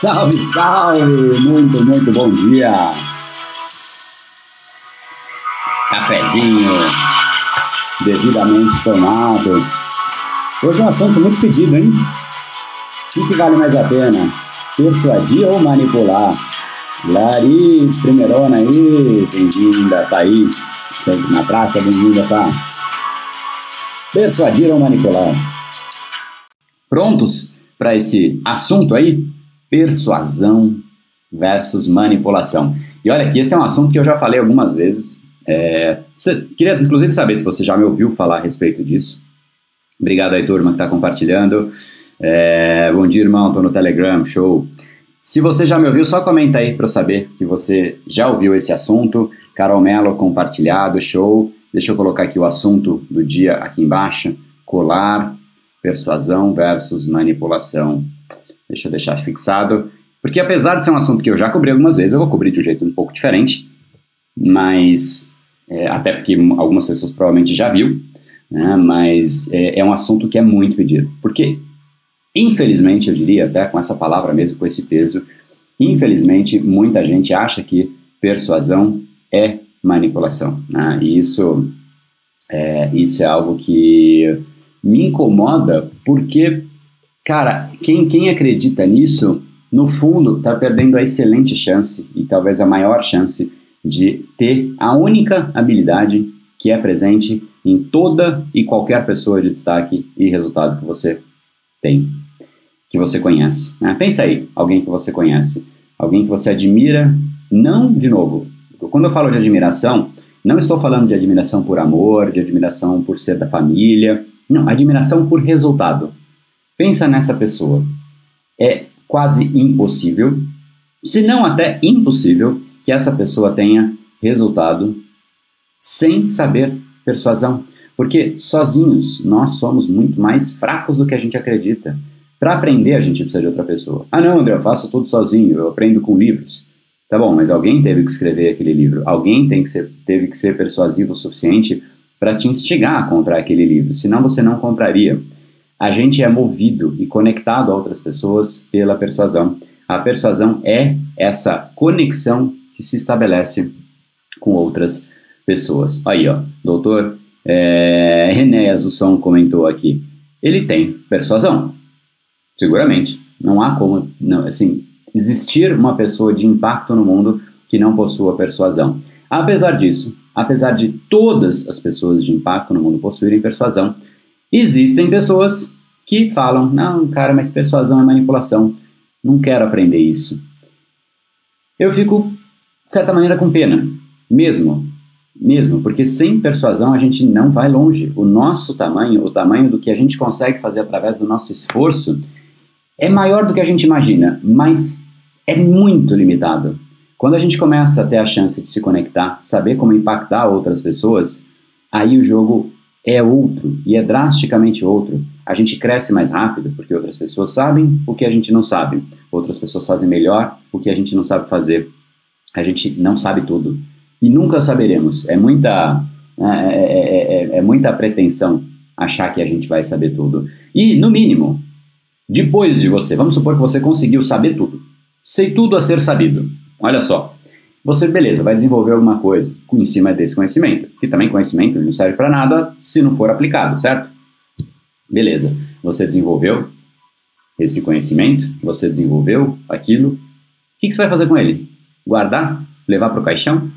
Salve, salve! Muito, muito bom dia! Cafezinho devidamente tomado. Hoje é um assunto muito pedido, hein? O que vale mais a pena? Persuadir ou manipular? Laris, primeirona aí, bem-vinda, Thaís, na praça, bem-vinda, tá? Persuadir ou manipular? Prontos para esse assunto aí? Persuasão versus manipulação. E olha que esse é um assunto que eu já falei algumas vezes. É, você, queria inclusive saber se você já me ouviu falar a respeito disso. Obrigado aí, turma, que está compartilhando. É, bom dia, irmão, estou no Telegram, show. Se você já me ouviu, só comenta aí para eu saber que você já ouviu esse assunto. Carol Mello compartilhado, show. Deixa eu colocar aqui o assunto do dia aqui embaixo. Colar, persuasão versus manipulação. Deixa eu deixar fixado. Porque apesar de ser um assunto que eu já cobri algumas vezes, eu vou cobrir de um jeito um pouco diferente. Mas, é, até porque algumas pessoas provavelmente já viu, né, mas é, é um assunto que é muito pedido. Porque, infelizmente, eu diria, até com essa palavra mesmo, com esse peso, infelizmente, muita gente acha que persuasão é manipulação. Né? E isso é, isso é algo que me incomoda porque Cara, quem, quem acredita nisso, no fundo, está perdendo a excelente chance e talvez a maior chance de ter a única habilidade que é presente em toda e qualquer pessoa de destaque e resultado que você tem, que você conhece. Né? Pensa aí, alguém que você conhece, alguém que você admira, não, de novo, quando eu falo de admiração, não estou falando de admiração por amor, de admiração por ser da família, não, admiração por resultado. Pensa nessa pessoa. É quase impossível, se não até impossível, que essa pessoa tenha resultado sem saber persuasão. Porque sozinhos nós somos muito mais fracos do que a gente acredita. Para aprender, a gente precisa de outra pessoa. Ah, não, André, eu faço tudo sozinho, eu aprendo com livros. Tá bom, mas alguém teve que escrever aquele livro. Alguém tem que ser, teve que ser persuasivo o suficiente para te instigar a comprar aquele livro. Senão você não compraria. A gente é movido e conectado a outras pessoas pela persuasão. A persuasão é essa conexão que se estabelece com outras pessoas. Aí, ó, doutor é, René Azusson comentou aqui. Ele tem persuasão, seguramente. Não há como, não, assim, existir uma pessoa de impacto no mundo que não possua persuasão. Apesar disso, apesar de todas as pessoas de impacto no mundo possuírem persuasão, Existem pessoas que falam: não, cara, mas persuasão é manipulação. Não quero aprender isso. Eu fico, de certa maneira, com pena, mesmo. Mesmo, porque sem persuasão a gente não vai longe. O nosso tamanho, o tamanho do que a gente consegue fazer através do nosso esforço, é maior do que a gente imagina, mas é muito limitado. Quando a gente começa a ter a chance de se conectar, saber como impactar outras pessoas, aí o jogo é outro e é drasticamente outro. A gente cresce mais rápido porque outras pessoas sabem o que a gente não sabe. Outras pessoas fazem melhor o que a gente não sabe fazer. A gente não sabe tudo e nunca saberemos. É muita né, é, é, é, é muita pretensão achar que a gente vai saber tudo. E no mínimo, depois de você, vamos supor que você conseguiu saber tudo. Sei tudo a ser sabido. Olha só, você, beleza, vai desenvolver alguma coisa em cima desse conhecimento, que também conhecimento não serve para nada se não for aplicado, certo? Beleza, você desenvolveu esse conhecimento, você desenvolveu aquilo, o que, que você vai fazer com ele? Guardar? Levar para o caixão?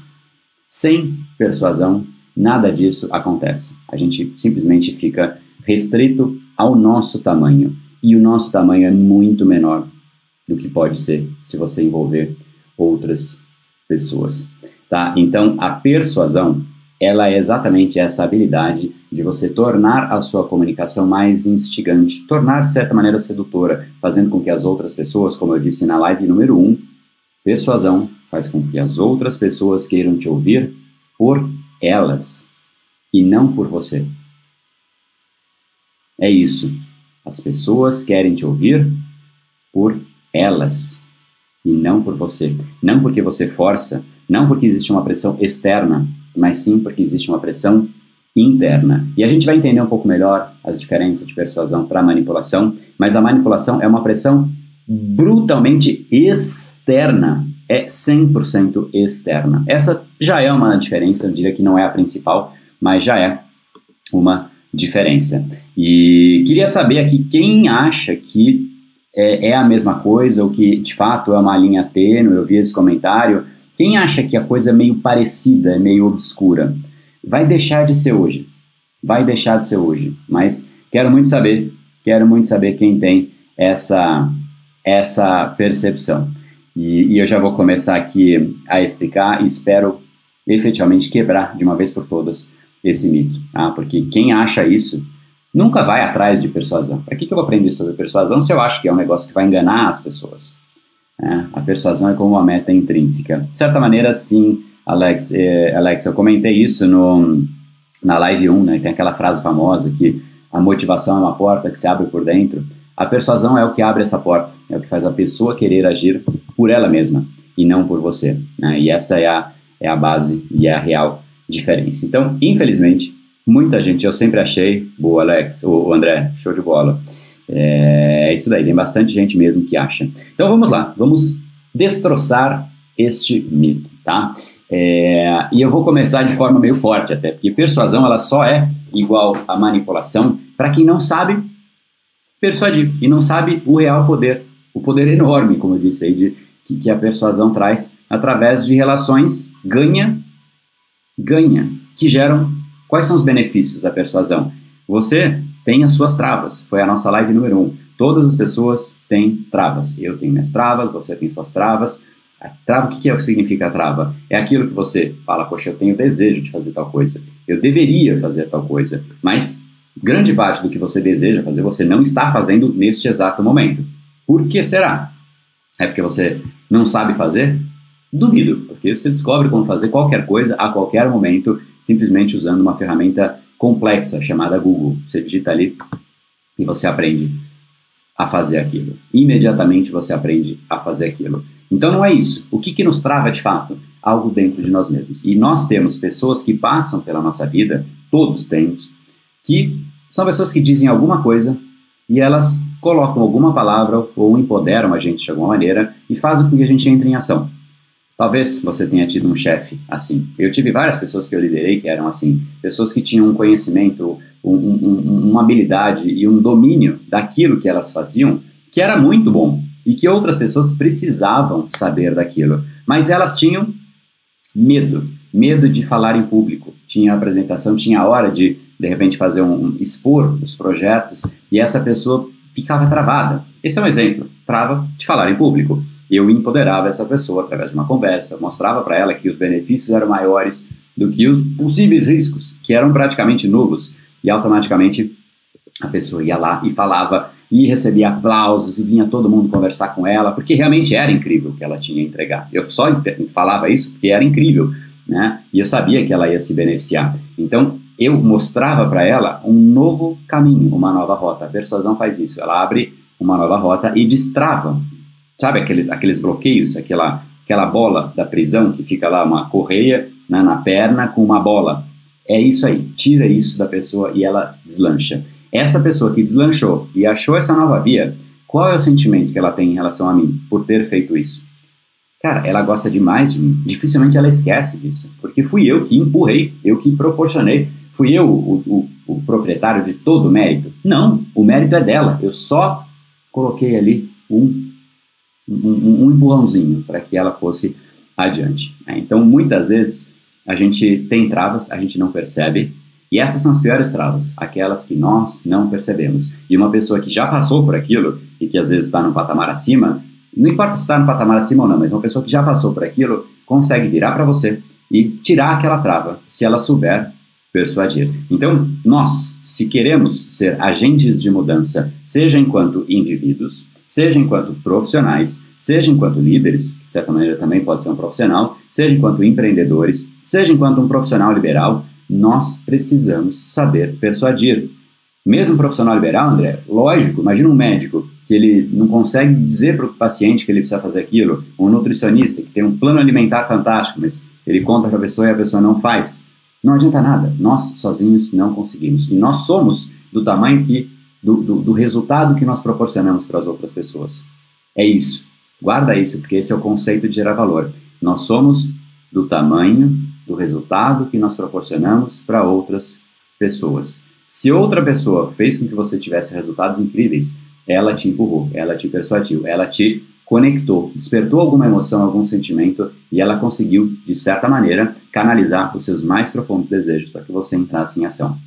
Sem persuasão, nada disso acontece. A gente simplesmente fica restrito ao nosso tamanho. E o nosso tamanho é muito menor do que pode ser se você envolver outras pessoas, tá? Então, a persuasão, ela é exatamente essa habilidade de você tornar a sua comunicação mais instigante, tornar de certa maneira sedutora, fazendo com que as outras pessoas, como eu disse na live número 1, persuasão faz com que as outras pessoas queiram te ouvir por elas e não por você. É isso. As pessoas querem te ouvir por elas e não por você. Não porque você força, não porque existe uma pressão externa, mas sim porque existe uma pressão interna. E a gente vai entender um pouco melhor as diferenças de persuasão para manipulação, mas a manipulação é uma pressão brutalmente externa, é 100% externa. Essa já é uma diferença, eu diria que não é a principal, mas já é uma diferença. E queria saber aqui quem acha que é, é, a mesma coisa, ou que de fato é uma linha tênue, eu vi esse comentário. Quem acha que a coisa é meio parecida, é meio obscura, vai deixar de ser hoje. Vai deixar de ser hoje. Mas quero muito saber, quero muito saber quem tem essa, essa percepção. E, e eu já vou começar aqui a explicar e espero efetivamente quebrar de uma vez por todas esse mito. Tá? Porque quem acha isso nunca vai atrás de persuasão. Para que, que eu vou aprender sobre persuasão se eu acho que é um negócio que vai enganar as pessoas? É, a persuasão é como uma meta intrínseca. De certa maneira, sim, Alex, eh, Alex eu comentei isso no, na live 1, né, tem aquela frase famosa que a motivação é uma porta que se abre por dentro. A persuasão é o que abre essa porta, é o que faz a pessoa querer agir por ela mesma e não por você. Né? E essa é a, é a base e é a real diferença. Então, infelizmente, Muita gente, eu sempre achei, boa Alex, o André, show de bola. É, é isso daí, tem bastante gente mesmo que acha. Então vamos lá, vamos destroçar este mito, tá? É, e eu vou começar de forma meio forte até, porque persuasão ela só é igual a manipulação para quem não sabe persuadir e não sabe o real poder, o poder enorme, como eu disse aí, de, que, que a persuasão traz através de relações ganha-ganha, que geram Quais são os benefícios da persuasão? Você tem as suas travas. Foi a nossa live número 1. Um. Todas as pessoas têm travas. Eu tenho minhas travas, você tem suas travas. A trava, o que, que é, significa a trava? É aquilo que você fala, poxa, eu tenho desejo de fazer tal coisa. Eu deveria fazer tal coisa. Mas grande parte do que você deseja fazer, você não está fazendo neste exato momento. Por que será? É porque você não sabe fazer? Duvido, porque você descobre como fazer qualquer coisa a qualquer momento simplesmente usando uma ferramenta complexa chamada Google. Você digita ali e você aprende a fazer aquilo. Imediatamente você aprende a fazer aquilo. Então não é isso. O que, que nos trava de fato? Algo dentro de nós mesmos. E nós temos pessoas que passam pela nossa vida, todos temos, que são pessoas que dizem alguma coisa e elas colocam alguma palavra ou empoderam a gente de alguma maneira e fazem com que a gente entre em ação. Talvez você tenha tido um chefe assim. Eu tive várias pessoas que eu liderei que eram assim, pessoas que tinham um conhecimento, um, um, uma habilidade e um domínio daquilo que elas faziam que era muito bom e que outras pessoas precisavam saber daquilo, mas elas tinham medo, medo de falar em público. Tinha apresentação, tinha hora de de repente fazer um, um expor os projetos e essa pessoa ficava travada. Esse é um exemplo, trava de falar em público eu empoderava essa pessoa através de uma conversa, mostrava para ela que os benefícios eram maiores do que os possíveis riscos, que eram praticamente nulos, e automaticamente a pessoa ia lá e falava e recebia aplausos e vinha todo mundo conversar com ela, porque realmente era incrível o que ela tinha a entregar. Eu só falava isso porque era incrível, né? E eu sabia que ela ia se beneficiar. Então, eu mostrava para ela um novo caminho, uma nova rota. A persuasão faz isso, ela abre uma nova rota e destrava, sabe aqueles, aqueles bloqueios, aquela, aquela bola da prisão que fica lá, uma correia né, na perna com uma bola. É isso aí, tira isso da pessoa e ela deslancha. Essa pessoa que deslanchou e achou essa nova via, qual é o sentimento que ela tem em relação a mim por ter feito isso? Cara, ela gosta demais de mim. Dificilmente ela esquece disso, porque fui eu que empurrei, eu que proporcionei. Fui eu o, o, o proprietário de todo o mérito? Não, o mérito é dela. Eu só coloquei ali um, um, um empurrãozinho para que ela fosse adiante. Né? Então, muitas vezes, a gente tem travas, a gente não percebe, e essas são as piores travas, aquelas que nós não percebemos. E uma pessoa que já passou por aquilo e que às vezes está no patamar acima, não importa se está no patamar acima ou não, mas uma pessoa que já passou por aquilo consegue virar para você e tirar aquela trava, se ela souber persuadir. Então, nós, se queremos ser agentes de mudança, seja enquanto indivíduos, seja enquanto profissionais, seja enquanto líderes, de certa maneira também pode ser um profissional, seja enquanto empreendedores, seja enquanto um profissional liberal, nós precisamos saber persuadir. Mesmo um profissional liberal, André, lógico, imagina um médico que ele não consegue dizer para o paciente que ele precisa fazer aquilo, um nutricionista que tem um plano alimentar fantástico, mas ele conta para a pessoa e a pessoa não faz. Não adianta nada, nós sozinhos não conseguimos. E nós somos do tamanho que do, do, do resultado que nós proporcionamos para as outras pessoas. É isso. Guarda isso, porque esse é o conceito de gerar valor. Nós somos do tamanho do resultado que nós proporcionamos para outras pessoas. Se outra pessoa fez com que você tivesse resultados incríveis, ela te empurrou, ela te persuadiu, ela te conectou, despertou alguma emoção, algum sentimento e ela conseguiu, de certa maneira, canalizar os seus mais profundos desejos para que você entrasse em ação.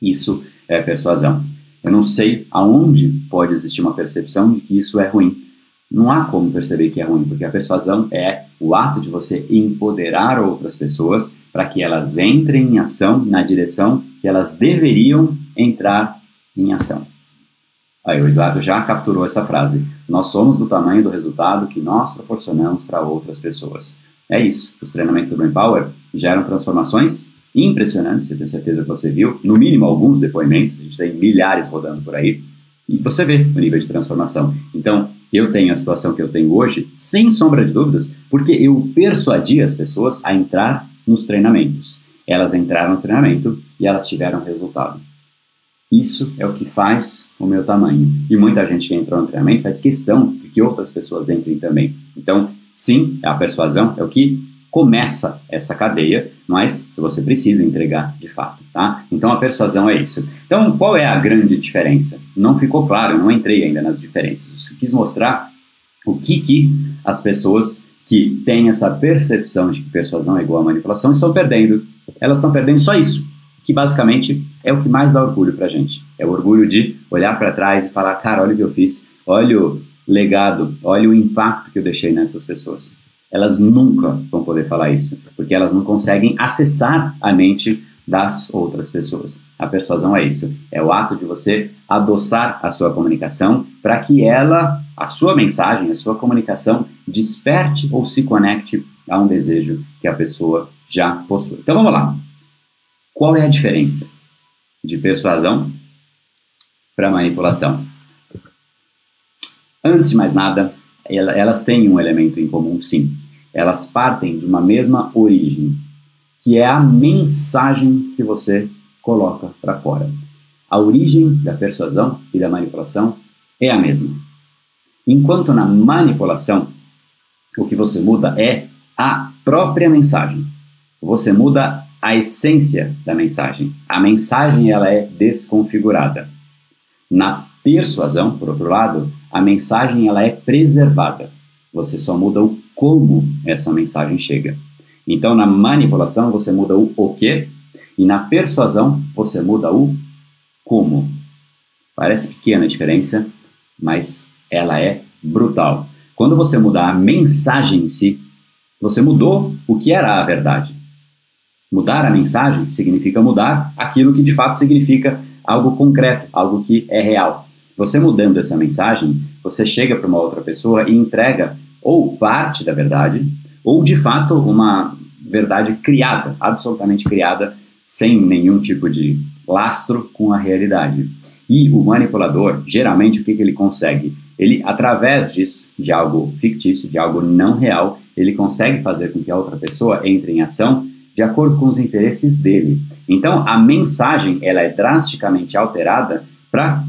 Isso é persuasão. Eu não sei aonde pode existir uma percepção de que isso é ruim. Não há como perceber que é ruim, porque a persuasão é o ato de você empoderar outras pessoas para que elas entrem em ação na direção que elas deveriam entrar em ação. Aí o Eduardo já capturou essa frase. Nós somos do tamanho do resultado que nós proporcionamos para outras pessoas. É isso. Os treinamentos do Brain Power geram transformações impressionantes, eu tenho certeza que você viu. No mínimo alguns depoimentos, a gente tem milhares rodando por aí. E você vê o nível de transformação. Então, eu tenho a situação que eu tenho hoje, sem sombra de dúvidas, porque eu persuadi as pessoas a entrar nos treinamentos. Elas entraram no treinamento e elas tiveram resultado. Isso é o que faz o meu tamanho. E muita gente que entrou no treinamento faz questão de que outras pessoas entrem também. Então, sim, a persuasão é o que começa essa cadeia, mas se você precisa entregar de fato, tá? Então a persuasão é isso. Então, qual é a grande diferença? Não ficou claro, não entrei ainda nas diferenças. Eu quis mostrar o que, que as pessoas que têm essa percepção de que persuasão é igual a manipulação estão perdendo. Elas estão perdendo só isso que basicamente é o que mais dá orgulho pra gente. É o orgulho de olhar para trás e falar, cara, olha o que eu fiz, olha o legado, olha o impacto que eu deixei nessas pessoas. Elas nunca vão poder falar isso, porque elas não conseguem acessar a mente das outras pessoas. A persuasão é isso, é o ato de você adoçar a sua comunicação para que ela, a sua mensagem, a sua comunicação desperte ou se conecte a um desejo que a pessoa já possui. Então vamos lá. Qual é a diferença de persuasão para manipulação? Antes de mais nada, elas têm um elemento em comum, sim. Elas partem de uma mesma origem, que é a mensagem que você coloca para fora. A origem da persuasão e da manipulação é a mesma. Enquanto na manipulação, o que você muda é a própria mensagem. Você muda a essência da mensagem. A mensagem ela é desconfigurada. Na persuasão, por outro lado, a mensagem ela é preservada. Você só muda o como essa mensagem chega. Então, na manipulação, você muda o o quê, e na persuasão, você muda o como. Parece pequena a diferença, mas ela é brutal. Quando você mudar a mensagem em si, você mudou o que era a verdade. Mudar a mensagem significa mudar aquilo que de fato significa algo concreto, algo que é real. Você mudando essa mensagem, você chega para uma outra pessoa e entrega ou parte da verdade, ou de fato uma verdade criada, absolutamente criada sem nenhum tipo de lastro com a realidade. E o manipulador, geralmente, o que, que ele consegue? Ele, através disso, de algo fictício, de algo não real, ele consegue fazer com que a outra pessoa entre em ação de acordo com os interesses dele. Então, a mensagem ela é drasticamente alterada para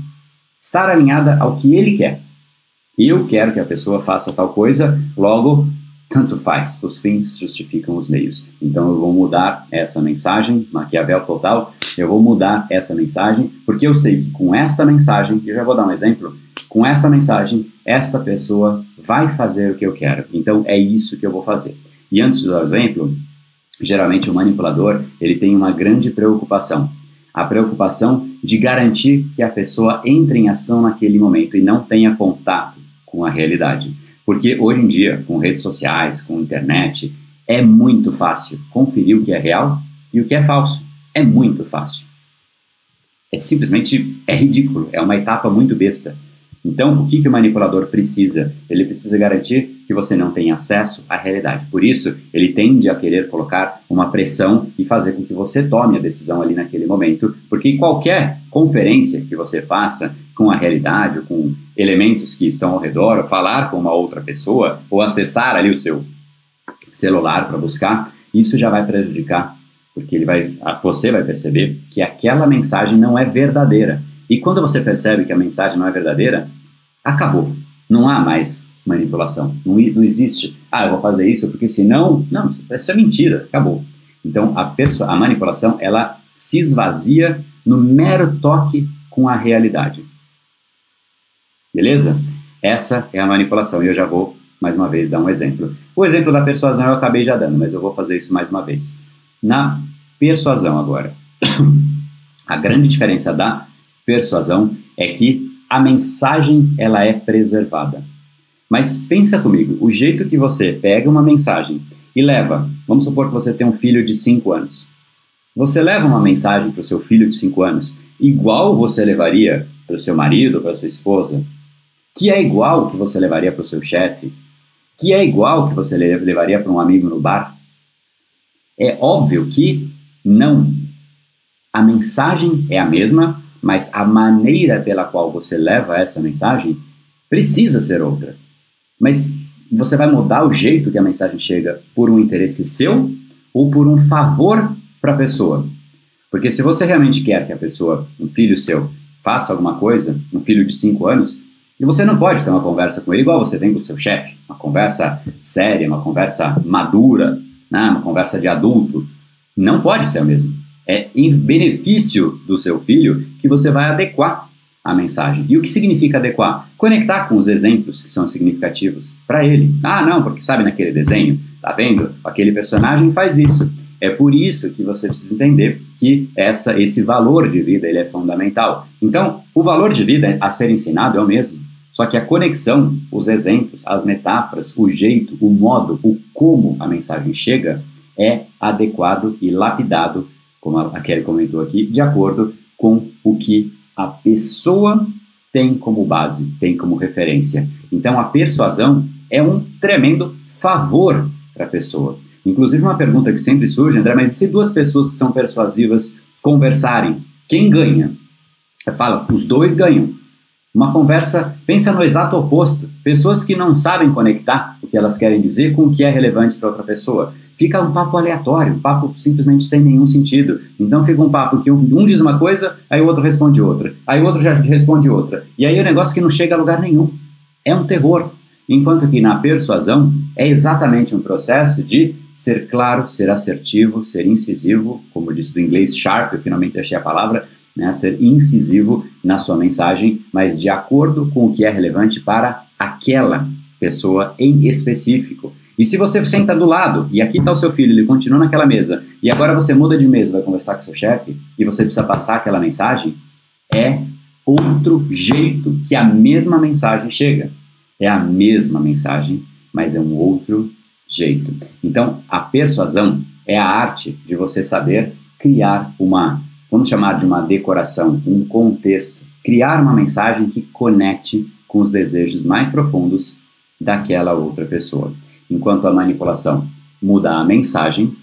estar alinhada ao que ele quer. Eu quero que a pessoa faça tal coisa, logo tanto faz, os fins justificam os meios. Então eu vou mudar essa mensagem, Maquiavel total, eu vou mudar essa mensagem, porque eu sei que com esta mensagem, eu já vou dar um exemplo, com essa mensagem, esta pessoa vai fazer o que eu quero. Então é isso que eu vou fazer. E antes de dar o exemplo, geralmente o manipulador, ele tem uma grande preocupação. A preocupação de garantir que a pessoa entre em ação naquele momento e não tenha contato com a realidade. Porque hoje em dia, com redes sociais, com internet, é muito fácil conferir o que é real e o que é falso. É muito fácil. É simplesmente é ridículo, é uma etapa muito besta. Então, o que, que o manipulador precisa? Ele precisa garantir que você não tenha acesso à realidade. Por isso, ele tende a querer colocar uma pressão e fazer com que você tome a decisão ali naquele momento, porque qualquer conferência que você faça com a realidade, ou com elementos que estão ao redor, ou falar com uma outra pessoa, ou acessar ali o seu celular para buscar, isso já vai prejudicar, porque ele vai, você vai perceber que aquela mensagem não é verdadeira. E quando você percebe que a mensagem não é verdadeira, acabou. Não há mais manipulação. Não, não existe, ah, eu vou fazer isso porque senão. Não, isso é mentira, acabou. Então a, a manipulação ela se esvazia no mero toque com a realidade. Beleza? Essa é a manipulação e eu já vou mais uma vez dar um exemplo. O exemplo da persuasão eu acabei já dando, mas eu vou fazer isso mais uma vez. Na persuasão agora. a grande diferença da persuasão é que a mensagem ela é preservada. Mas pensa comigo, o jeito que você pega uma mensagem e leva, vamos supor que você tem um filho de 5 anos. Você leva uma mensagem para o seu filho de 5 anos igual você levaria para o seu marido, para sua esposa, que é igual que você levaria para o seu chefe, que é igual que você levaria para um amigo no bar? É óbvio que não. A mensagem é a mesma, mas a maneira pela qual você leva essa mensagem precisa ser outra. Mas você vai mudar o jeito que a mensagem chega por um interesse seu ou por um favor para a pessoa? Porque se você realmente quer que a pessoa, um filho seu, faça alguma coisa, um filho de 5 anos, e você não pode ter uma conversa com ele igual você tem com o seu chefe, uma conversa séria, uma conversa madura, né, uma conversa de adulto. Não pode ser o mesmo. É em benefício do seu filho que você vai adequar a mensagem. E o que significa adequar? Conectar com os exemplos que são significativos para ele. Ah, não, porque sabe naquele desenho, tá vendo? Aquele personagem faz isso. É por isso que você precisa entender que essa, esse valor de vida ele é fundamental. Então, o valor de vida a ser ensinado é o mesmo. Só que a conexão, os exemplos, as metáforas, o jeito, o modo, o como a mensagem chega é adequado e lapidado, como a Kelly comentou aqui, de acordo com o que a pessoa tem como base, tem como referência. Então a persuasão é um tremendo favor para a pessoa. Inclusive uma pergunta que sempre surge, André, mas se duas pessoas que são persuasivas conversarem, quem ganha? Eu falo, os dois ganham. Uma conversa, pensa no exato oposto. Pessoas que não sabem conectar o que elas querem dizer com o que é relevante para outra pessoa. Fica um papo aleatório, um papo simplesmente sem nenhum sentido. Então fica um papo que um, diz uma coisa, aí o outro responde outra, aí o outro já responde outra. E aí o é um negócio que não chega a lugar nenhum. É um terror. Enquanto que na persuasão é exatamente um processo de ser claro, ser assertivo, ser incisivo, como disse do inglês sharp, eu finalmente achei a palavra, né, ser incisivo na sua mensagem, mas de acordo com o que é relevante para aquela pessoa em específico. E se você senta do lado, e aqui está o seu filho, ele continua naquela mesa, e agora você muda de mesa, vai conversar com seu chefe, e você precisa passar aquela mensagem, é outro jeito que a mesma mensagem chega. É a mesma mensagem, mas é um outro jeito. Então, a persuasão é a arte de você saber criar uma vamos chamar de uma decoração, um contexto, criar uma mensagem que conecte com os desejos mais profundos daquela outra pessoa. Enquanto a manipulação muda a mensagem,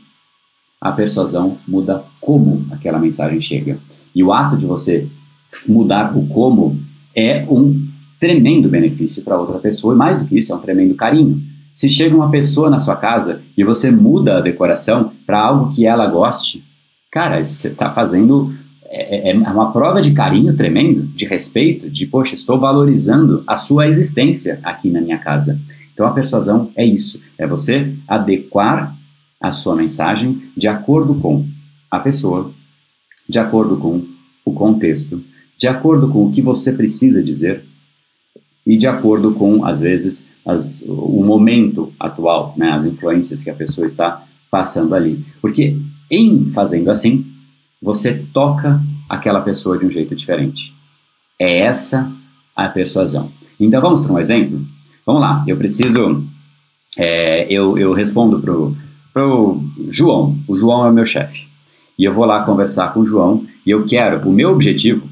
a persuasão muda como aquela mensagem chega. E o ato de você mudar o como é um tremendo benefício para outra pessoa, e mais do que isso, é um tremendo carinho. Se chega uma pessoa na sua casa e você muda a decoração para algo que ela goste, cara, você está fazendo é, é, é, uma prova de carinho tremendo, de respeito, de poxa, estou valorizando a sua existência aqui na minha casa. Então a persuasão é isso, é você adequar a sua mensagem de acordo com a pessoa, de acordo com o contexto, de acordo com o que você precisa dizer e de acordo com, às vezes, as, o momento atual, né, as influências que a pessoa está passando ali. Porque em fazendo assim, você toca aquela pessoa de um jeito diferente. É essa a persuasão. Então vamos para um exemplo? Vamos lá, eu preciso. É, eu, eu respondo pro, pro João. O João é o meu chefe. E eu vou lá conversar com o João e eu quero, o meu objetivo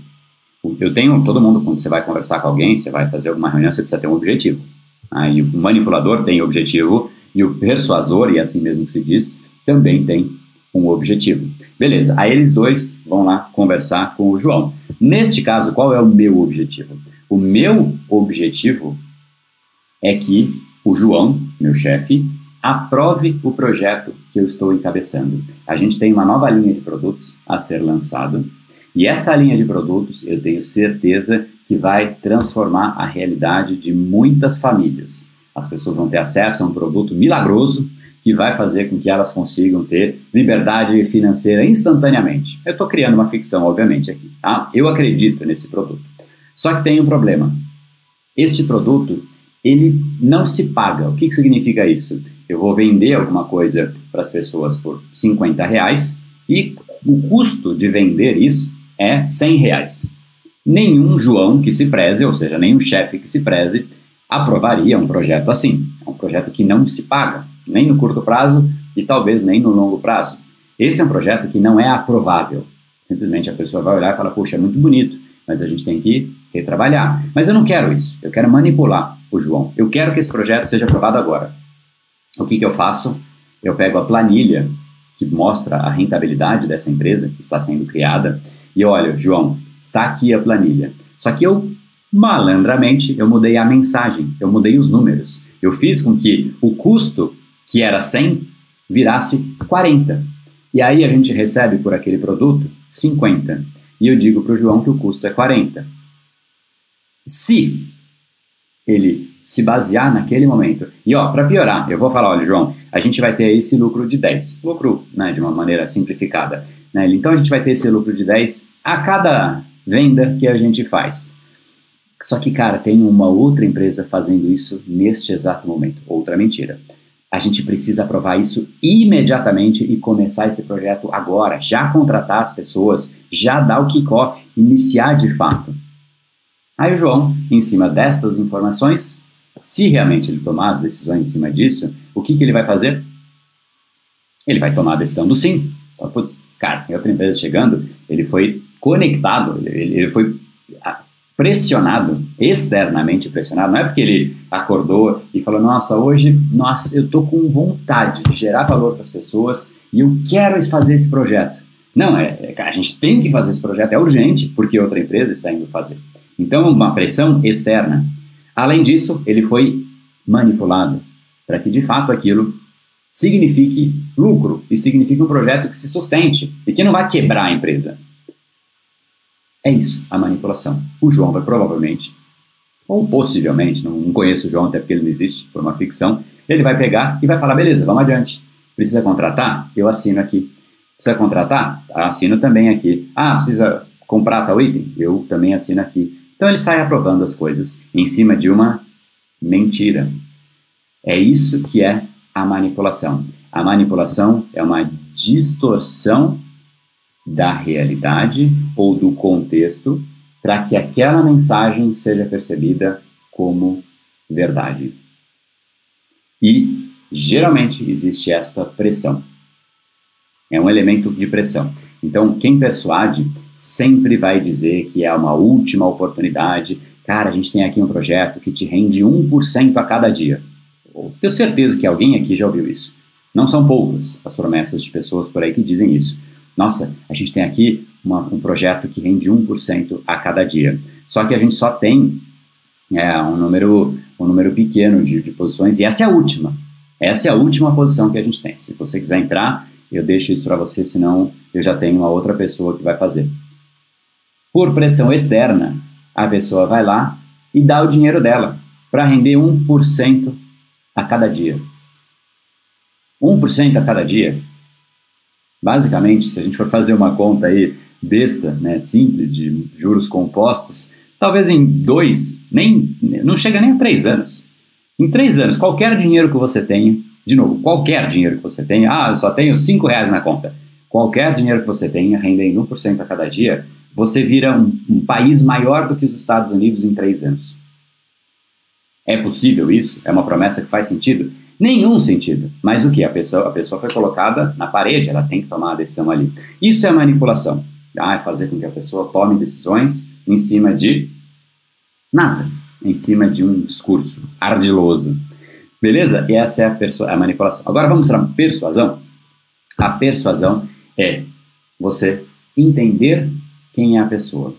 eu tenho, todo mundo, quando você vai conversar com alguém, você vai fazer alguma reunião, você precisa ter um objetivo. Aí o manipulador tem objetivo e o persuasor, e assim mesmo que se diz, também tem um objetivo. Beleza, aí eles dois vão lá conversar com o João. Neste caso, qual é o meu objetivo? O meu objetivo é que o João, meu chefe, aprove o projeto que eu estou encabeçando. A gente tem uma nova linha de produtos a ser lançado e essa linha de produtos, eu tenho certeza que vai transformar a realidade de muitas famílias. As pessoas vão ter acesso a um produto milagroso que vai fazer com que elas consigam ter liberdade financeira instantaneamente. Eu estou criando uma ficção, obviamente, aqui. Tá? Eu acredito nesse produto. Só que tem um problema. Este produto, ele não se paga. O que, que significa isso? Eu vou vender alguma coisa para as pessoas por 50 reais e o custo de vender isso é 100 reais. Nenhum João que se preze, ou seja, nenhum chefe que se preze, aprovaria um projeto assim. É um projeto que não se paga, nem no curto prazo e talvez nem no longo prazo. Esse é um projeto que não é aprovável. Simplesmente a pessoa vai olhar e fala, puxa, é muito bonito, mas a gente tem que retrabalhar. Mas eu não quero isso, eu quero manipular o João. Eu quero que esse projeto seja aprovado agora. O que, que eu faço? Eu pego a planilha que mostra a rentabilidade dessa empresa que está sendo criada e olha, João, está aqui a planilha. Só que eu, malandramente, eu mudei a mensagem, eu mudei os números. Eu fiz com que o custo, que era 100, virasse 40. E aí a gente recebe por aquele produto 50. E eu digo para o João que o custo é 40. Se ele se basear naquele momento. E ó, para piorar, eu vou falar, olha, João, a gente vai ter esse lucro de 10. Lucro, né, de uma maneira simplificada. Né? Então a gente vai ter esse lucro de 10 a cada venda que a gente faz. Só que, cara, tem uma outra empresa fazendo isso neste exato momento. Outra mentira. A gente precisa aprovar isso imediatamente e começar esse projeto agora. Já contratar as pessoas, já dar o kickoff, iniciar de fato. Aí o João, em cima destas informações, se realmente ele tomar as decisões em cima disso, o que, que ele vai fazer? Ele vai tomar a decisão do sim. Então, putz, cara, tem outra empresa chegando, ele foi conectado, ele, ele foi ah, pressionado, externamente pressionado, não é porque ele acordou e falou, nossa, hoje, nossa, eu tô com vontade de gerar valor para as pessoas e eu quero fazer esse projeto. Não, é, é, a gente tem que fazer esse projeto, é urgente, porque outra empresa está indo fazer. Então, uma pressão externa. Além disso, ele foi manipulado para que, de fato, aquilo signifique lucro e signifique um projeto que se sustente e que não vai quebrar a empresa. É isso, a manipulação. O João vai provavelmente, ou possivelmente, não, conheço o João até porque ele não existe, por uma ficção, ele vai pegar e vai falar, beleza, vamos adiante. Precisa contratar? Eu assino aqui. Precisa contratar? Assino também aqui. Ah, precisa comprar tal item? Eu também assino aqui. Então ele sai aprovando as coisas em cima de uma mentira. É isso que é a manipulação. A manipulação é uma distorção da realidade ou do contexto para que aquela mensagem seja percebida como verdade. E geralmente existe essa pressão. É um elemento de pressão. Então, quem persuade sempre vai dizer que é uma última oportunidade. Cara, a gente tem aqui um projeto que te rende 1% a cada dia. Tenho certeza que alguém aqui já ouviu isso. Não são poucas as promessas de pessoas por aí que dizem isso. Nossa, a gente tem aqui uma, um projeto que rende 1% a cada dia. Só que a gente só tem é, um, número, um número pequeno de, de posições, e essa é a última. Essa é a última posição que a gente tem. Se você quiser entrar, eu deixo isso para você, senão eu já tenho uma outra pessoa que vai fazer. Por pressão externa, a pessoa vai lá e dá o dinheiro dela para render 1% a cada dia. 1% a cada dia. Basicamente, se a gente for fazer uma conta aí besta, né, simples, de juros compostos, talvez em dois, nem, não chega nem a três anos. Em três anos, qualquer dinheiro que você tenha, de novo, qualquer dinheiro que você tenha, ah, eu só tenho cinco reais na conta. Qualquer dinheiro que você tenha, rendendo 1% a cada dia, você vira um, um país maior do que os Estados Unidos em três anos. É possível isso? É uma promessa que faz sentido? Nenhum sentido. Mas o que? A pessoa, a pessoa foi colocada na parede, ela tem que tomar a decisão ali. Isso é manipulação. Ah, é fazer com que a pessoa tome decisões em cima de nada, em cima de um discurso ardiloso. Beleza? E essa é a, a manipulação. Agora vamos para a persuasão. A persuasão é você entender quem é a pessoa.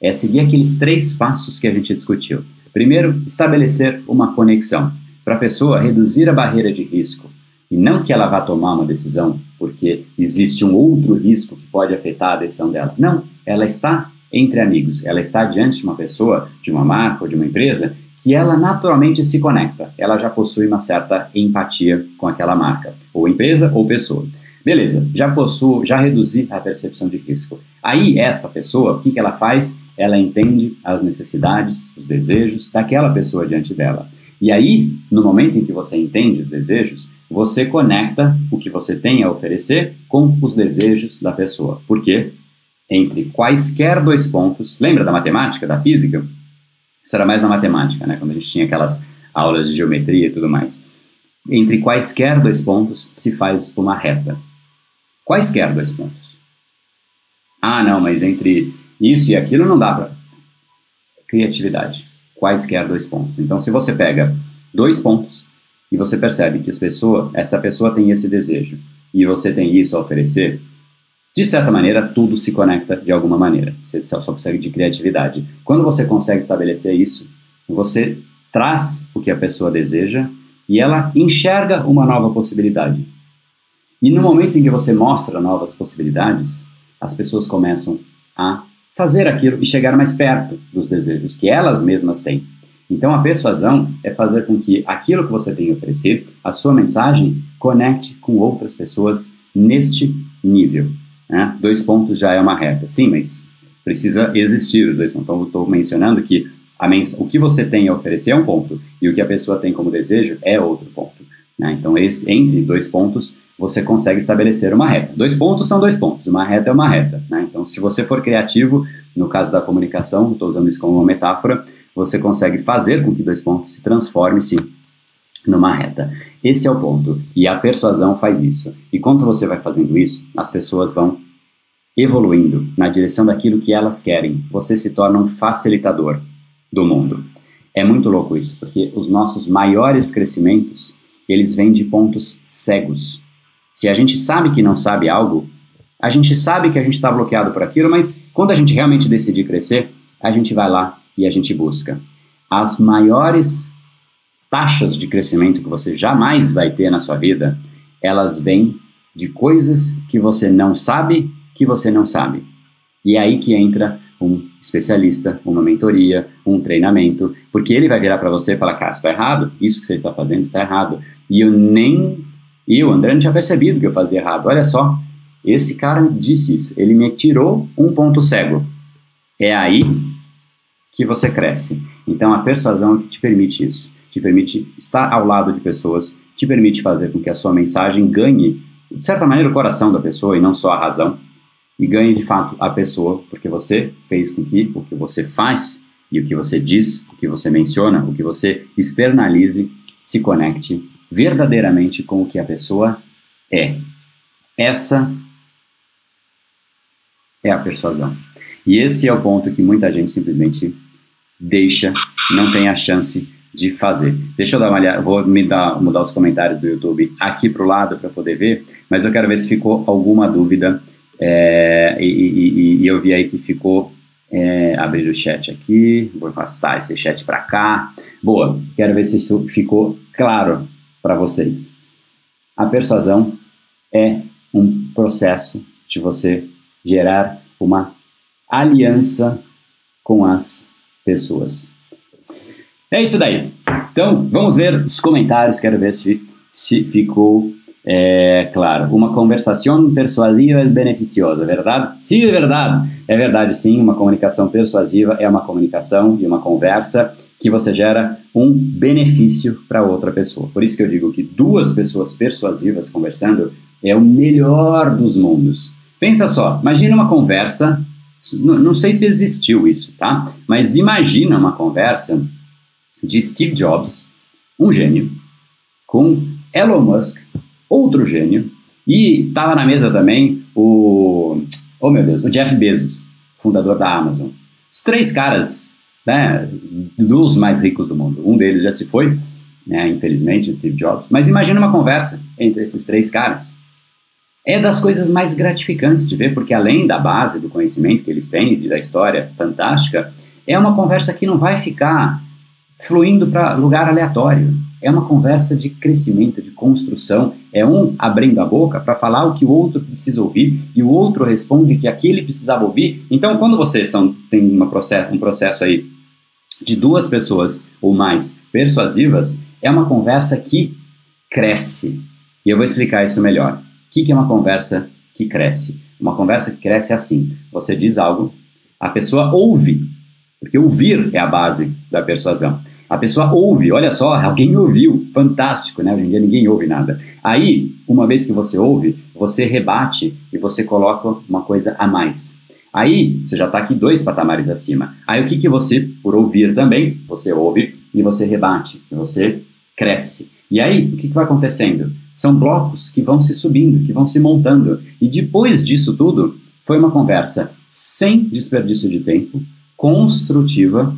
É seguir aqueles três passos que a gente discutiu. Primeiro, estabelecer uma conexão para a pessoa reduzir a barreira de risco e não que ela vá tomar uma decisão porque existe um outro risco que pode afetar a decisão dela. Não, ela está entre amigos, ela está diante de uma pessoa, de uma marca ou de uma empresa que ela naturalmente se conecta, ela já possui uma certa empatia com aquela marca, ou empresa ou pessoa. Beleza, já possuo, já reduzi a percepção de risco. Aí, esta pessoa, o que, que ela faz? Ela entende as necessidades, os desejos daquela pessoa diante dela. E aí, no momento em que você entende os desejos, você conecta o que você tem a oferecer com os desejos da pessoa. Por quê? Entre quaisquer dois pontos, lembra da matemática, da física? Isso era mais na matemática, né? Quando a gente tinha aquelas aulas de geometria e tudo mais. Entre quaisquer dois pontos se faz uma reta. Quaisquer dois pontos. Ah, não, mas entre isso e aquilo não dá para. Criatividade. Quaisquer dois pontos. Então, se você pega dois pontos e você percebe que as pessoa, essa pessoa tem esse desejo e você tem isso a oferecer, de certa maneira, tudo se conecta de alguma maneira. Você só precisa de criatividade. Quando você consegue estabelecer isso, você traz o que a pessoa deseja e ela enxerga uma nova possibilidade. E no momento em que você mostra novas possibilidades, as pessoas começam a fazer aquilo e chegar mais perto dos desejos que elas mesmas têm. Então a persuasão é fazer com que aquilo que você tem a oferecer, a sua mensagem, conecte com outras pessoas neste nível. Né? Dois pontos já é uma reta. Sim, mas precisa existir os dois pontos. Então estou mencionando que o que você tem a oferecer é um ponto e o que a pessoa tem como desejo é outro ponto. Né? Então esse, entre dois pontos você consegue estabelecer uma reta. Dois pontos são dois pontos, uma reta é uma reta. Né? Então, se você for criativo, no caso da comunicação, estou usando isso como uma metáfora, você consegue fazer com que dois pontos se transformem, sim, numa reta. Esse é o ponto. E a persuasão faz isso. E quando você vai fazendo isso, as pessoas vão evoluindo na direção daquilo que elas querem. Você se torna um facilitador do mundo. É muito louco isso, porque os nossos maiores crescimentos, eles vêm de pontos cegos. Se a gente sabe que não sabe algo, a gente sabe que a gente está bloqueado por aquilo, mas quando a gente realmente decidir crescer, a gente vai lá e a gente busca. As maiores taxas de crescimento que você jamais vai ter na sua vida, elas vêm de coisas que você não sabe que você não sabe. E é aí que entra um especialista, uma mentoria, um treinamento, porque ele vai virar para você e falar, cara, está errado, isso que você está fazendo está errado. E eu nem e eu, André, não tinha percebido que eu fazia errado. Olha só, esse cara me disse isso. Ele me tirou um ponto cego. É aí que você cresce. Então, a persuasão é que te permite isso. Te permite estar ao lado de pessoas, te permite fazer com que a sua mensagem ganhe, de certa maneira, o coração da pessoa e não só a razão. E ganhe, de fato, a pessoa, porque você fez com que o que você faz e o que você diz, o que você menciona, o que você externalize, se conecte verdadeiramente com o que a pessoa é. Essa é a persuasão. E esse é o ponto que muita gente simplesmente deixa, não tem a chance, de fazer. Deixa eu dar uma olhada, vou me dar, mudar os comentários do YouTube aqui para o lado para poder ver, mas eu quero ver se ficou alguma dúvida. É, e, e, e, eu vi aí que ficou. É, abrir o chat aqui, vou afastar esse chat para cá. Boa, quero ver se isso ficou claro para vocês. A persuasão é um processo de você gerar uma aliança com as pessoas. É isso daí. Então, vamos ver os comentários, quero ver se, se ficou é, claro. Uma conversação persuasiva é beneficiosa, verdade? Sim, é verdade. É verdade, sim. Uma comunicação persuasiva é uma comunicação e uma conversa que você gera um benefício para outra pessoa. Por isso que eu digo que duas pessoas persuasivas conversando é o melhor dos mundos. Pensa só, imagina uma conversa, não sei se existiu isso, tá? Mas imagina uma conversa de Steve Jobs, um gênio, com Elon Musk, outro gênio, e estava na mesa também o, oh meu Deus, o Jeff Bezos, fundador da Amazon. Os três caras, né, dos mais ricos do mundo. Um deles já se foi, né, infelizmente, Steve Jobs. Mas imagina uma conversa entre esses três caras. É das coisas mais gratificantes de ver, porque além da base do conhecimento que eles têm, da história fantástica, é uma conversa que não vai ficar fluindo para lugar aleatório. É uma conversa de crescimento, de construção. É um abrindo a boca para falar o que o outro precisa ouvir e o outro responde que aquele precisava ouvir. Então, quando você são, tem uma processo, um processo aí de duas pessoas ou mais persuasivas, é uma conversa que cresce. E eu vou explicar isso melhor. O que é uma conversa que cresce? Uma conversa que cresce é assim: você diz algo, a pessoa ouve, porque ouvir é a base da persuasão. A pessoa ouve, olha só, alguém ouviu, fantástico, né? Hoje em dia ninguém ouve nada. Aí, uma vez que você ouve, você rebate e você coloca uma coisa a mais. Aí, você já está aqui dois patamares acima. Aí, o que, que você, por ouvir também, você ouve e você rebate, você cresce. E aí, o que, que vai acontecendo? São blocos que vão se subindo, que vão se montando. E depois disso tudo, foi uma conversa sem desperdício de tempo, construtiva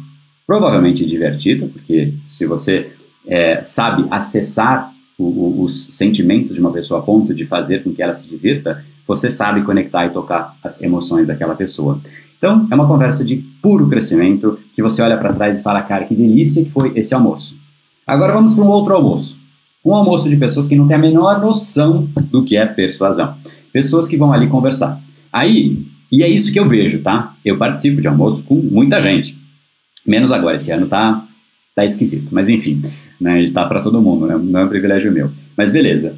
provavelmente divertida, porque se você é, sabe acessar o, o, os sentimentos de uma pessoa a ponto de fazer com que ela se divirta, você sabe conectar e tocar as emoções daquela pessoa. Então, é uma conversa de puro crescimento que você olha para trás e fala, cara, que delícia que foi esse almoço. Agora vamos para um outro almoço. Um almoço de pessoas que não têm a menor noção do que é persuasão. Pessoas que vão ali conversar. Aí, e é isso que eu vejo, tá? Eu participo de almoço com muita gente. Menos agora, esse ano tá, tá esquisito. Mas enfim, né, tá para todo mundo, né? não é um privilégio meu. Mas beleza.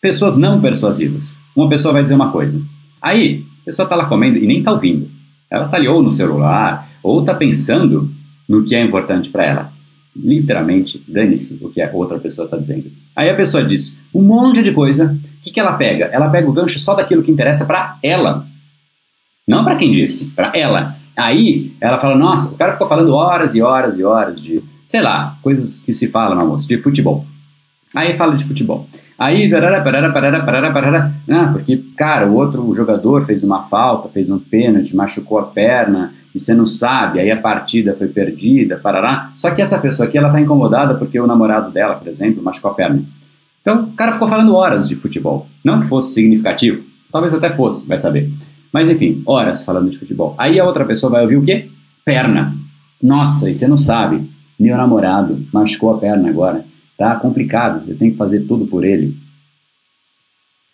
Pessoas não persuasivas. Uma pessoa vai dizer uma coisa. Aí, a pessoa tá lá comendo e nem tá ouvindo. Ela tá ali ou no celular, ou tá pensando no que é importante para ela. Literalmente, dane-se o que a outra pessoa está dizendo. Aí a pessoa diz um monte de coisa. O que, que ela pega? Ela pega o gancho só daquilo que interessa para ela. Não para quem disse, para ela. Aí ela fala: Nossa, o cara ficou falando horas e horas e horas de, sei lá, coisas que se fala no almoço, de futebol. Aí fala de futebol. Aí, parará, parará, parará, parará, parará. Ah, porque, cara, o outro jogador fez uma falta, fez um pênalti, machucou a perna, e você não sabe, aí a partida foi perdida, parará. Só que essa pessoa aqui, ela tá incomodada porque o namorado dela, por exemplo, machucou a perna. Então, o cara ficou falando horas de futebol. Não que fosse significativo, talvez até fosse, vai saber. Mas enfim, horas falando de futebol. Aí a outra pessoa vai ouvir o quê? Perna. Nossa, e você não sabe. Meu namorado machucou a perna agora. Tá complicado, eu tenho que fazer tudo por ele.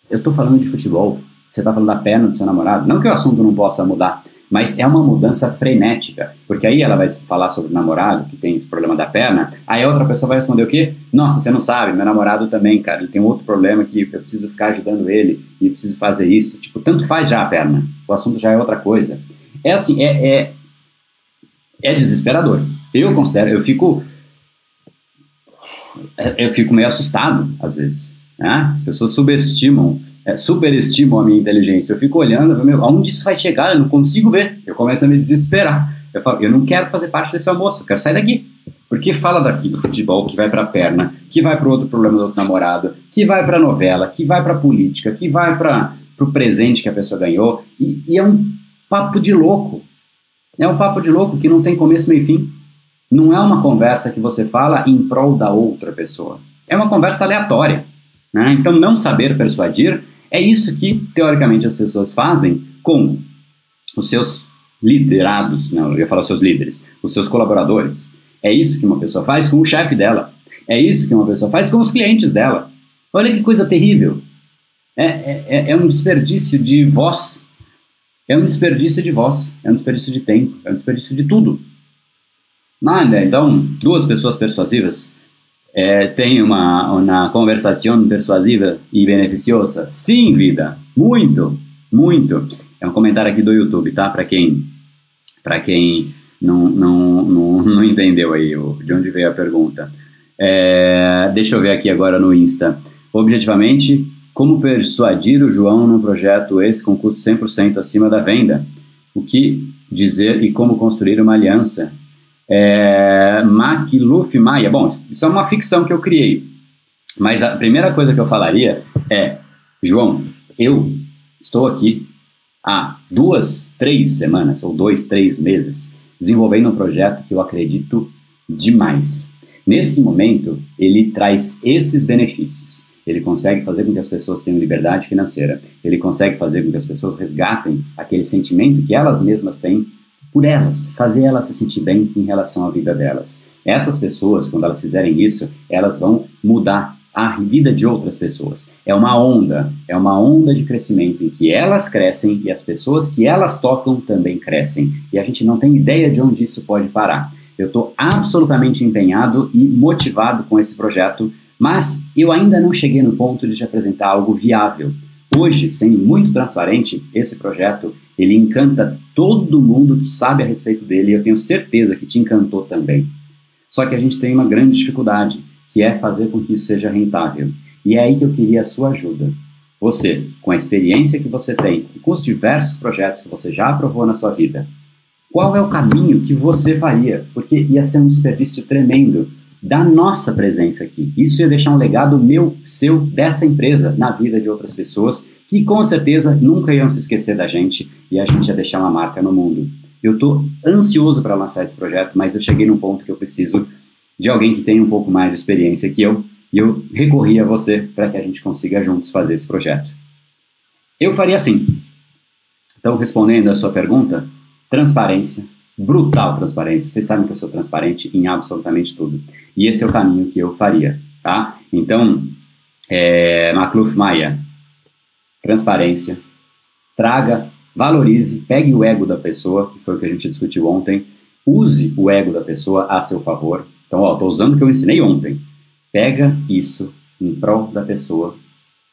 Eu tô falando de futebol. Você tá falando da perna do seu namorado. Não que o assunto não possa mudar, mas é uma mudança frenética, porque aí ela vai falar sobre o namorado que tem problema da perna, aí a outra pessoa vai responder o quê? Nossa, você não sabe, meu namorado também, cara, ele tem outro problema que eu preciso ficar ajudando ele e preciso fazer isso. Tipo, tanto faz já a perna, o assunto já é outra coisa. É assim, é, é, é desesperador. Eu considero, eu fico eu fico meio assustado às vezes. Né? As pessoas subestimam é, superestimam a minha inteligência. Eu fico olhando, meu, aonde isso vai chegar? Eu não consigo ver. Eu começo a me desesperar. Eu falo, eu não quero fazer parte desse almoço, eu quero sair daqui. Porque fala daqui do futebol, que vai para perna, que vai para outro problema do outro namorado, que vai para novela, que vai para política, que vai para o presente que a pessoa ganhou. E, e é um papo de louco. É um papo de louco que não tem começo, e fim. Não é uma conversa que você fala em prol da outra pessoa. É uma conversa aleatória. Né? Então, não saber persuadir é isso que, teoricamente, as pessoas fazem com os seus liderados, não, eu ia falar seus líderes, os seus colaboradores. É isso que uma pessoa faz com o chefe dela. É isso que uma pessoa faz com os clientes dela. Olha que coisa terrível. É, é, é, é um desperdício de voz. É um desperdício de voz. É um desperdício de tempo. É um desperdício de tudo. Nada. Então, duas pessoas persuasivas é, têm uma, uma conversação persuasiva e beneficiosa? Sim, vida. Muito, muito. É um comentário aqui do YouTube, tá? Para quem, para quem não, não, não, não entendeu aí de onde veio a pergunta. É, deixa eu ver aqui agora no Insta. Objetivamente, como persuadir o João num projeto esse com custo 100% acima da venda? O que dizer e como construir uma aliança? É, Mac Maia. Bom, isso é uma ficção que eu criei. Mas a primeira coisa que eu falaria é: João, eu estou aqui há duas, três semanas, ou dois, três meses, desenvolvendo um projeto que eu acredito demais. Nesse momento, ele traz esses benefícios. Ele consegue fazer com que as pessoas tenham liberdade financeira. Ele consegue fazer com que as pessoas resgatem aquele sentimento que elas mesmas têm por elas, fazer elas se sentir bem em relação à vida delas. Essas pessoas, quando elas fizerem isso, elas vão mudar a vida de outras pessoas. É uma onda, é uma onda de crescimento em que elas crescem e as pessoas que elas tocam também crescem. E a gente não tem ideia de onde isso pode parar. Eu estou absolutamente empenhado e motivado com esse projeto mas eu ainda não cheguei no ponto de te apresentar algo viável. Hoje, sendo muito transparente, esse projeto ele encanta todo mundo que sabe a respeito dele e eu tenho certeza que te encantou também. Só que a gente tem uma grande dificuldade, que é fazer com que isso seja rentável. E é aí que eu queria a sua ajuda. Você, com a experiência que você tem e com os diversos projetos que você já aprovou na sua vida, qual é o caminho que você faria? Porque ia ser um desperdício tremendo da nossa presença aqui. Isso ia deixar um legado meu, seu, dessa empresa na vida de outras pessoas que com certeza nunca iam se esquecer da gente e a gente ia deixar uma marca no mundo. Eu estou ansioso para lançar esse projeto, mas eu cheguei num ponto que eu preciso de alguém que tenha um pouco mais de experiência que eu e eu recorri a você para que a gente consiga juntos fazer esse projeto. Eu faria assim. Então, respondendo a sua pergunta, transparência, brutal transparência. Vocês sabem que eu sou transparente em absolutamente tudo. E esse é o caminho que eu faria, tá? Então, é, Macluf Maia, transparência, traga, valorize, pegue o ego da pessoa, que foi o que a gente discutiu ontem, use o ego da pessoa a seu favor. Então, ó, tô usando o que eu ensinei ontem. Pega isso em prol da pessoa,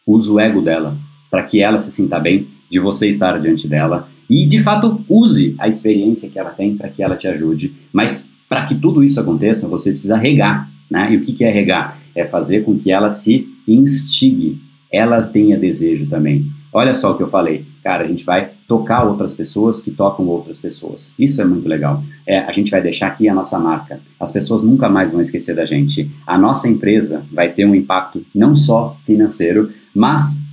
use o ego dela, para que ela se sinta bem de você estar diante dela e de fato use a experiência que ela tem para que ela te ajude. Mas para que tudo isso aconteça, você precisa regar. Né? E o que, que é regar? É fazer com que ela se instigue, ela tenha desejo também. Olha só o que eu falei, cara, a gente vai tocar outras pessoas que tocam outras pessoas. Isso é muito legal. É, a gente vai deixar aqui a nossa marca. As pessoas nunca mais vão esquecer da gente. A nossa empresa vai ter um impacto não só financeiro, mas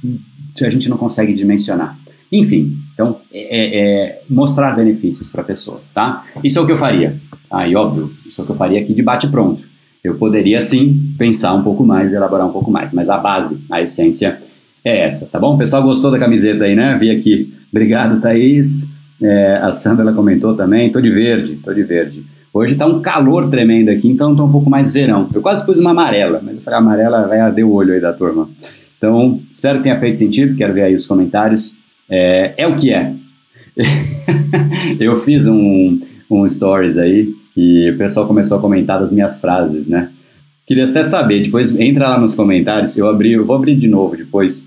a gente não consegue dimensionar. Enfim, então, é, é, é mostrar benefícios para a pessoa, tá? Isso é o que eu faria. Aí, ah, óbvio, isso é o que eu faria aqui de bate-pronto. Eu poderia, sim, pensar um pouco mais, elaborar um pouco mais, mas a base, a essência é essa, tá bom? O pessoal gostou da camiseta aí, né? Vi aqui. Obrigado, Thaís. É, a Sandra ela comentou também. Tô de verde, tô de verde. Hoje tá um calor tremendo aqui, então tô um pouco mais verão. Eu quase pus uma amarela, mas eu falei, amarela vai arder o olho aí da turma. Então, espero que tenha feito sentido, quero ver aí os comentários. É, é o que é. eu fiz um, um stories aí e o pessoal começou a comentar das minhas frases, né? Queria até saber, depois entra lá nos comentários, eu abri, eu vou abrir de novo depois,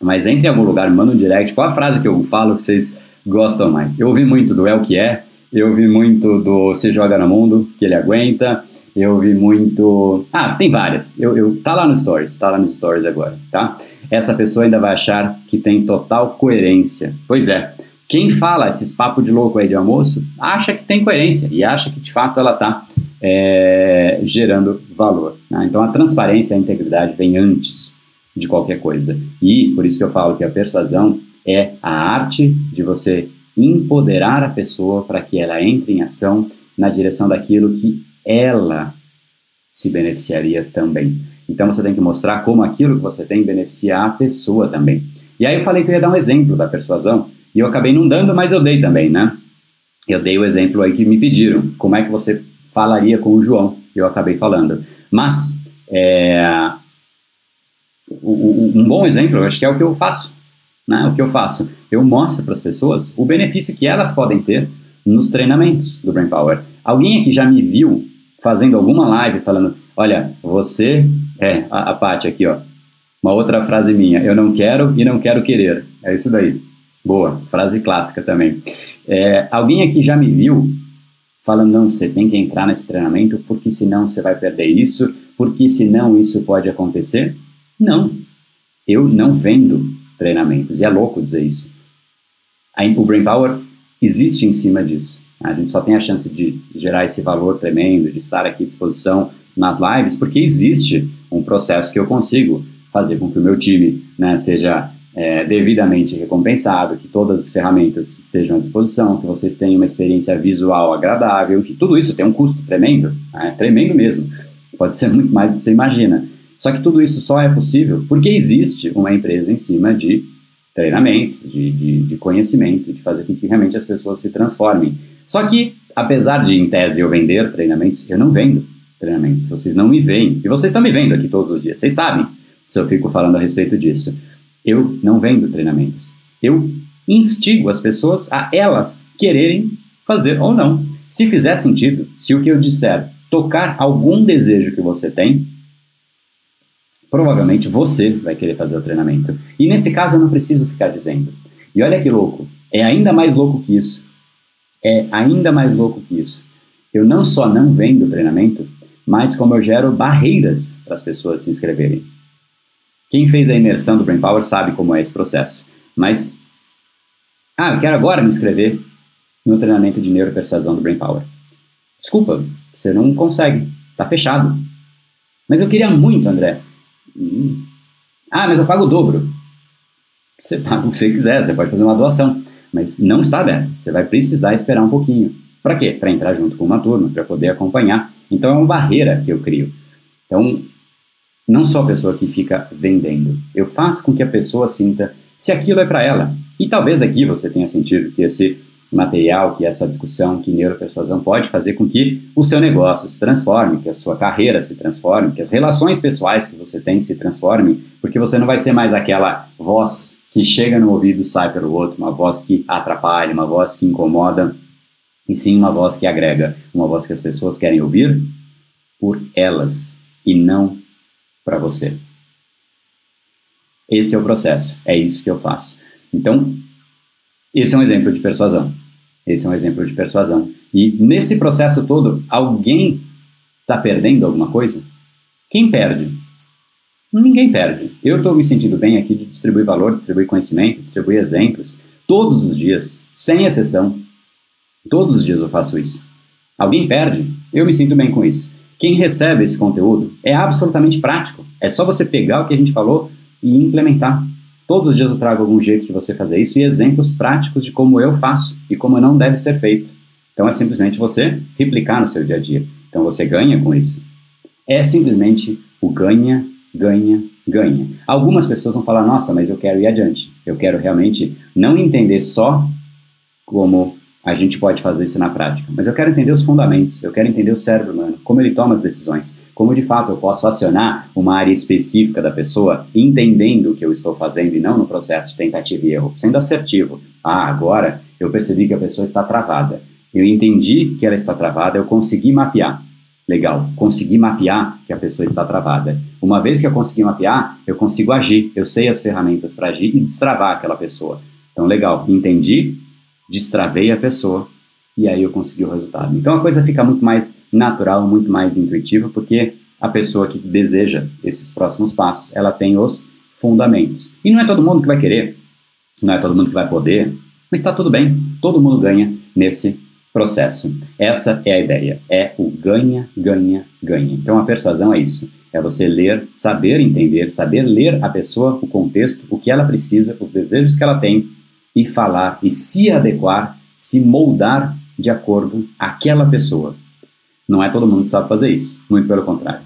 mas entre em algum lugar, manda um direct, qual a frase que eu falo que vocês gostam mais? Eu ouvi muito do É o que é, eu ouvi muito do Se Joga no Mundo, que ele aguenta, eu ouvi muito. Ah, tem várias. Eu, eu, tá lá no Stories, tá lá nos Stories agora, tá? Essa pessoa ainda vai achar que tem total coerência. Pois é. Quem fala esses papos de louco aí de almoço acha que tem coerência e acha que de fato ela está é, gerando valor. Né? Então a transparência e a integridade vem antes de qualquer coisa. E por isso que eu falo que a persuasão é a arte de você empoderar a pessoa para que ela entre em ação na direção daquilo que ela se beneficiaria também. Então você tem que mostrar como aquilo que você tem beneficia a pessoa também. E aí eu falei que eu ia dar um exemplo da persuasão, e eu acabei não dando, mas eu dei também, né? Eu dei o exemplo aí que me pediram, como é que você falaria com o João, eu acabei falando. Mas, é, um bom exemplo, eu acho que é o que eu faço. Né? O que eu faço? Eu mostro para as pessoas o benefício que elas podem ter nos treinamentos do Brain Power. Alguém aqui já me viu fazendo alguma live falando, olha, você é a, a Paty aqui, ó. Uma outra frase minha, eu não quero e não quero querer. É isso daí. Boa, frase clássica também. É, alguém aqui já me viu falando, não, você tem que entrar nesse treinamento porque senão você vai perder isso, porque senão isso pode acontecer? Não. Eu não vendo treinamentos. E é louco dizer isso. O Brain Power existe em cima disso. A gente só tem a chance de gerar esse valor tremendo, de estar aqui à disposição nas lives, porque existe um processo que eu consigo fazer com que o meu time né, seja é, devidamente recompensado, que todas as ferramentas estejam à disposição, que vocês tenham uma experiência visual agradável, enfim, tudo isso tem um custo tremendo, né, tremendo mesmo. Pode ser muito mais do que você imagina. Só que tudo isso só é possível porque existe uma empresa em cima de treinamento, de, de, de conhecimento, de fazer com que realmente as pessoas se transformem. Só que, apesar de, em tese, eu vender treinamentos, eu não vendo treinamentos. Vocês não me veem. E vocês estão me vendo aqui todos os dias. Vocês sabem se eu fico falando a respeito disso. Eu não vendo treinamentos. Eu instigo as pessoas a elas quererem fazer ou não. Se fizer sentido, se o que eu disser tocar algum desejo que você tem, provavelmente você vai querer fazer o treinamento. E nesse caso eu não preciso ficar dizendo. E olha que louco, é ainda mais louco que isso. É ainda mais louco que isso. Eu não só não vendo treinamento, mas como eu gero barreiras para as pessoas se inscreverem. Quem fez a imersão do Brain Power sabe como é esse processo. Mas, ah, eu quero agora me inscrever no treinamento de neuropersuasão do Brain Power. Desculpa, você não consegue, está fechado. Mas eu queria muito, André. Hum. Ah, mas eu pago o dobro. Você paga o que você quiser, você pode fazer uma doação, mas não está aberto. Você vai precisar esperar um pouquinho. Para quê? Para entrar junto com uma turma, para poder acompanhar. Então é uma barreira que eu crio. Então, não sou a pessoa que fica vendendo. Eu faço com que a pessoa sinta se aquilo é para ela. E talvez aqui você tenha sentido que esse material, que essa discussão, que neuropersuasão pode fazer com que o seu negócio se transforme, que a sua carreira se transforme, que as relações pessoais que você tem se transformem, porque você não vai ser mais aquela voz que chega no ouvido e sai pelo outro, uma voz que atrapalha, uma voz que incomoda, e sim uma voz que agrega, uma voz que as pessoas querem ouvir por elas e não para você. Esse é o processo, é isso que eu faço. Então, esse é um exemplo de persuasão. Esse é um exemplo de persuasão. E nesse processo todo, alguém está perdendo alguma coisa? Quem perde? Ninguém perde. Eu estou me sentindo bem aqui de distribuir valor, distribuir conhecimento, distribuir exemplos, todos os dias, sem exceção. Todos os dias eu faço isso. Alguém perde? Eu me sinto bem com isso. Quem recebe esse conteúdo é absolutamente prático. É só você pegar o que a gente falou e implementar. Todos os dias eu trago algum jeito de você fazer isso e exemplos práticos de como eu faço e como não deve ser feito. Então é simplesmente você replicar no seu dia a dia. Então você ganha com isso. É simplesmente o ganha, ganha, ganha. Algumas pessoas vão falar: nossa, mas eu quero ir adiante. Eu quero realmente não entender só como a gente pode fazer isso na prática. Mas eu quero entender os fundamentos, eu quero entender o cérebro humano, como ele toma as decisões, como de fato eu posso acionar uma área específica da pessoa, entendendo o que eu estou fazendo e não no processo de tentativa e erro, sendo assertivo. Ah, agora eu percebi que a pessoa está travada. Eu entendi que ela está travada, eu consegui mapear. Legal, consegui mapear que a pessoa está travada. Uma vez que eu consegui mapear, eu consigo agir, eu sei as ferramentas para agir e destravar aquela pessoa. Então, legal, entendi, destravei a pessoa e aí eu consegui o resultado. Então a coisa fica muito mais natural, muito mais intuitiva, porque a pessoa que deseja esses próximos passos, ela tem os fundamentos. E não é todo mundo que vai querer, não é todo mundo que vai poder, mas está tudo bem, todo mundo ganha nesse processo. Essa é a ideia, é o ganha, ganha, ganha. Então a persuasão é isso, é você ler, saber entender, saber ler a pessoa, o contexto, o que ela precisa, os desejos que ela tem e falar e se adequar, se moldar de acordo àquela pessoa. Não é todo mundo que sabe fazer isso, muito pelo contrário.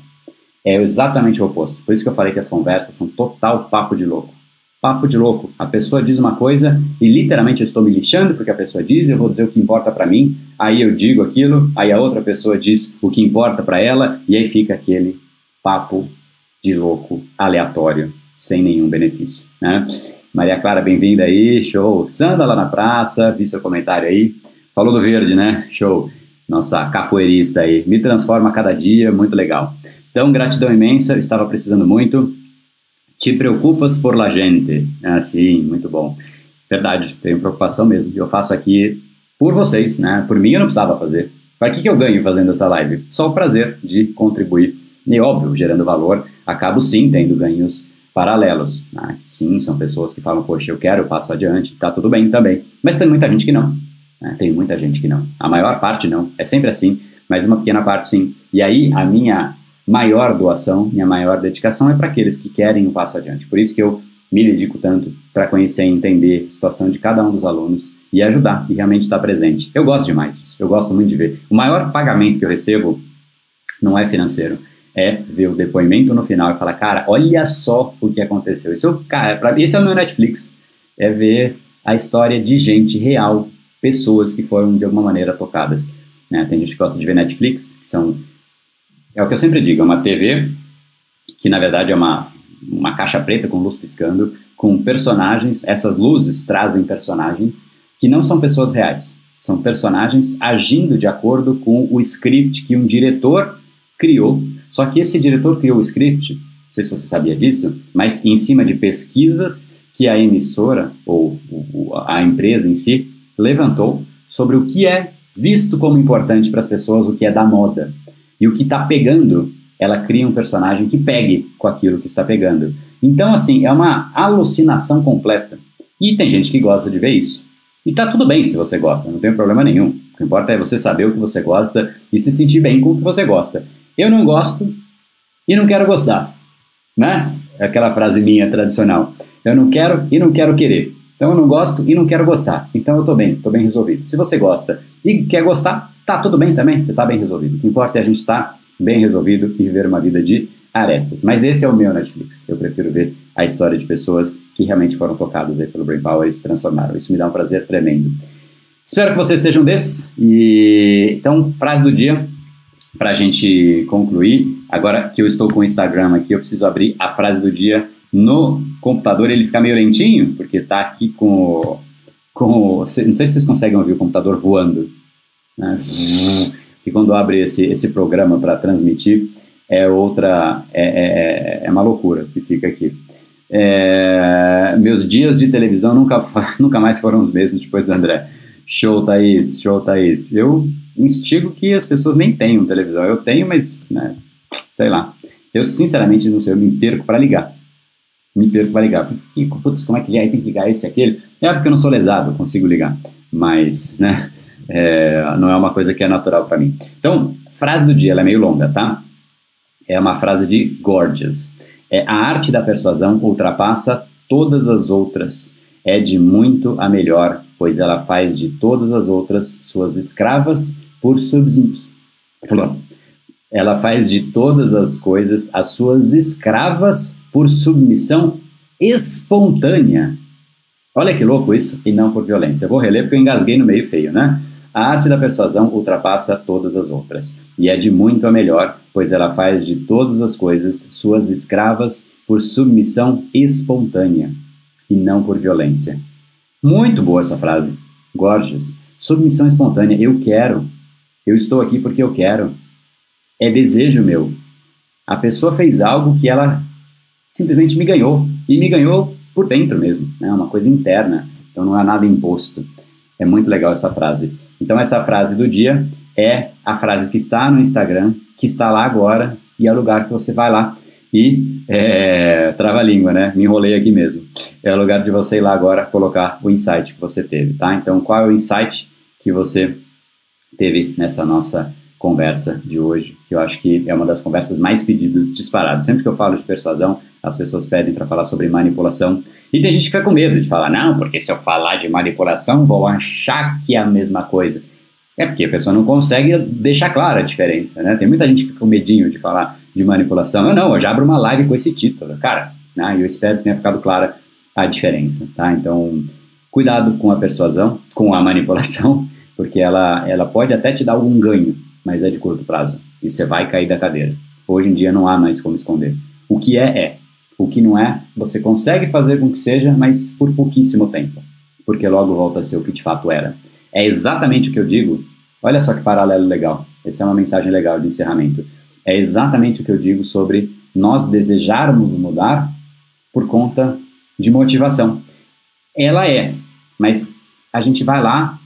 É exatamente o oposto. Por isso que eu falei que as conversas são total papo de louco. Papo de louco. A pessoa diz uma coisa e literalmente eu estou me lixando porque a pessoa diz, eu vou dizer o que importa para mim, aí eu digo aquilo, aí a outra pessoa diz o que importa para ela e aí fica aquele papo de louco aleatório, sem nenhum benefício, né? Maria Clara, bem-vinda aí, show. Sandra lá na praça, vi seu comentário aí. Falou do verde, né? Show. Nossa capoeirista aí. Me transforma a cada dia, muito legal. Então, gratidão imensa, estava precisando muito. Te preocupas por la gente. Ah, sim, muito bom. Verdade, tenho preocupação mesmo. Eu faço aqui por vocês, né? Por mim eu não precisava fazer. Para que, que eu ganho fazendo essa live? Só o prazer de contribuir. E óbvio, gerando valor, acabo sim tendo ganhos paralelos. Né? Sim, são pessoas que falam, poxa, eu quero, eu passo adiante, tá tudo bem também. Mas tem muita gente que não. Né? Tem muita gente que não. A maior parte não. É sempre assim, mas uma pequena parte sim. E aí a minha maior doação, minha maior dedicação é para aqueles que querem um passo adiante. Por isso que eu me dedico tanto para conhecer e entender a situação de cada um dos alunos e ajudar e realmente estar presente. Eu gosto demais disso, eu gosto muito de ver. O maior pagamento que eu recebo não é financeiro, é ver o depoimento no final e falar, cara, olha só o que aconteceu. Isso, cara, esse é o meu Netflix. É ver a história de gente real, pessoas que foram de alguma maneira tocadas. Né? Tem gente que gosta de ver Netflix, que são. É o que eu sempre digo, é uma TV que na verdade é uma, uma caixa preta com luz piscando, com personagens. Essas luzes trazem personagens que não são pessoas reais. São personagens agindo de acordo com o script que um diretor criou só que esse diretor criou o script, não sei se você sabia disso, mas em cima de pesquisas que a emissora ou a empresa em si levantou sobre o que é visto como importante para as pessoas, o que é da moda. E o que está pegando, ela cria um personagem que pegue com aquilo que está pegando. Então, assim, é uma alucinação completa. E tem gente que gosta de ver isso. E tá tudo bem se você gosta, não tem problema nenhum. O que importa é você saber o que você gosta e se sentir bem com o que você gosta. Eu não gosto e não quero gostar, né? É aquela frase minha tradicional. Eu não quero e não quero querer. Então eu não gosto e não quero gostar. Então eu tô bem, tô bem resolvido. Se você gosta e quer gostar, tá tudo bem também, você tá bem resolvido. O que importa é a gente estar bem resolvido e viver uma vida de arestas. Mas esse é o meu Netflix. Eu prefiro ver a história de pessoas que realmente foram tocadas aí pelo Brain Power e se transformaram. Isso me dá um prazer tremendo. Espero que vocês sejam desses. E então, frase do dia para a gente concluir, agora que eu estou com o Instagram aqui, eu preciso abrir a frase do dia no computador. Ele fica meio lentinho, porque está aqui com, com. Não sei se vocês conseguem ouvir o computador voando. Né? Que quando abre esse, esse programa para transmitir, é outra. É, é, é, é, uma loucura que fica aqui. É, meus dias de televisão nunca, nunca mais foram os mesmos depois do André. Show, Thaís, show, Thaís. Eu instigo que as pessoas nem tenham televisão. Eu tenho, mas, né, sei lá. Eu, sinceramente, não sei, eu me perco para ligar. Me perco para ligar. Que, putz, como é que é? Tem que ligar esse aquele. É porque eu não sou lesado, eu consigo ligar. Mas, né, é, não é uma coisa que é natural para mim. Então, frase do dia, ela é meio longa, tá? É uma frase de Gorgias. É, a arte da persuasão ultrapassa todas as outras. É de muito a melhor, pois ela faz de todas as outras suas escravas por submissão. Ela faz de todas as coisas as suas escravas por submissão espontânea. Olha que louco isso, e não por violência. Eu vou reler porque eu engasguei no meio feio, né? A arte da persuasão ultrapassa todas as outras, e é de muito a melhor, pois ela faz de todas as coisas suas escravas por submissão espontânea, e não por violência. Muito boa essa frase. Gorgeous. Submissão espontânea. Eu quero. Eu estou aqui porque eu quero. É desejo meu. A pessoa fez algo que ela simplesmente me ganhou. E me ganhou por dentro mesmo. É né? uma coisa interna. Então não é nada imposto. É muito legal essa frase. Então essa frase do dia é a frase que está no Instagram, que está lá agora, e é o lugar que você vai lá e é, trava a língua, né? Me enrolei aqui mesmo. É o lugar de você ir lá agora colocar o insight que você teve, tá? Então, qual é o insight que você teve nessa nossa conversa de hoje, que eu acho que é uma das conversas mais pedidas disparadas. Sempre que eu falo de persuasão, as pessoas pedem para falar sobre manipulação. E tem gente que fica com medo de falar, não, porque se eu falar de manipulação, vão achar que é a mesma coisa. É porque a pessoa não consegue deixar clara a diferença, né? Tem muita gente que fica com medinho de falar de manipulação. Eu não, eu já abro uma live com esse título. Cara, né? eu espero que tenha ficado clara a diferença, tá? Então, cuidado com a persuasão, com a manipulação, porque ela, ela pode até te dar algum ganho, mas é de curto prazo. E você vai cair da cadeira. Hoje em dia não há mais como esconder. O que é, é. O que não é, você consegue fazer com que seja, mas por pouquíssimo tempo. Porque logo volta a ser o que de fato era. É exatamente o que eu digo. Olha só que paralelo legal. Essa é uma mensagem legal de encerramento. É exatamente o que eu digo sobre nós desejarmos mudar por conta de motivação. Ela é, mas a gente vai lá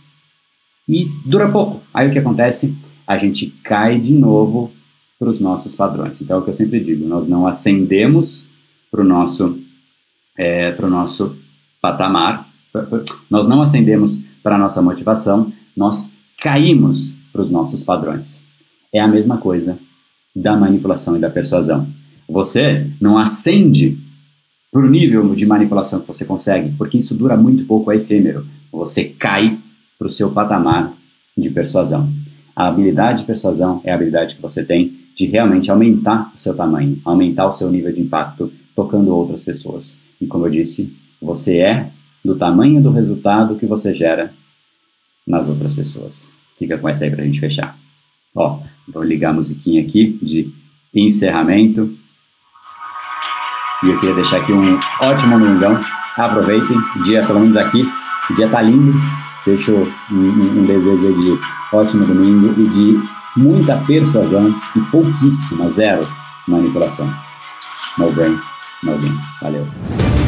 e dura pouco. Aí o que acontece? A gente cai de novo para os nossos padrões. Então é o que eu sempre digo: nós não ascendemos para o nosso, é, nosso patamar, nós não ascendemos para a nossa motivação, nós caímos para os nossos padrões. É a mesma coisa da manipulação e da persuasão. Você não ascende para o nível de manipulação que você consegue, porque isso dura muito pouco, é efêmero. Você cai para o seu patamar de persuasão. A habilidade de persuasão é a habilidade que você tem de realmente aumentar o seu tamanho, aumentar o seu nível de impacto tocando outras pessoas. E como eu disse, você é do tamanho do resultado que você gera nas outras pessoas. Fica com essa aí para a gente fechar. Ó, vou ligar a musiquinha aqui de encerramento. E eu queria deixar aqui um ótimo domingão. Aproveitem, o dia pelo menos aqui, o dia tá lindo. Deixo um, um, desejo de ótimo domingo e de muita persuasão e pouquíssima, zero manipulação. No brain, no gain. Valeu.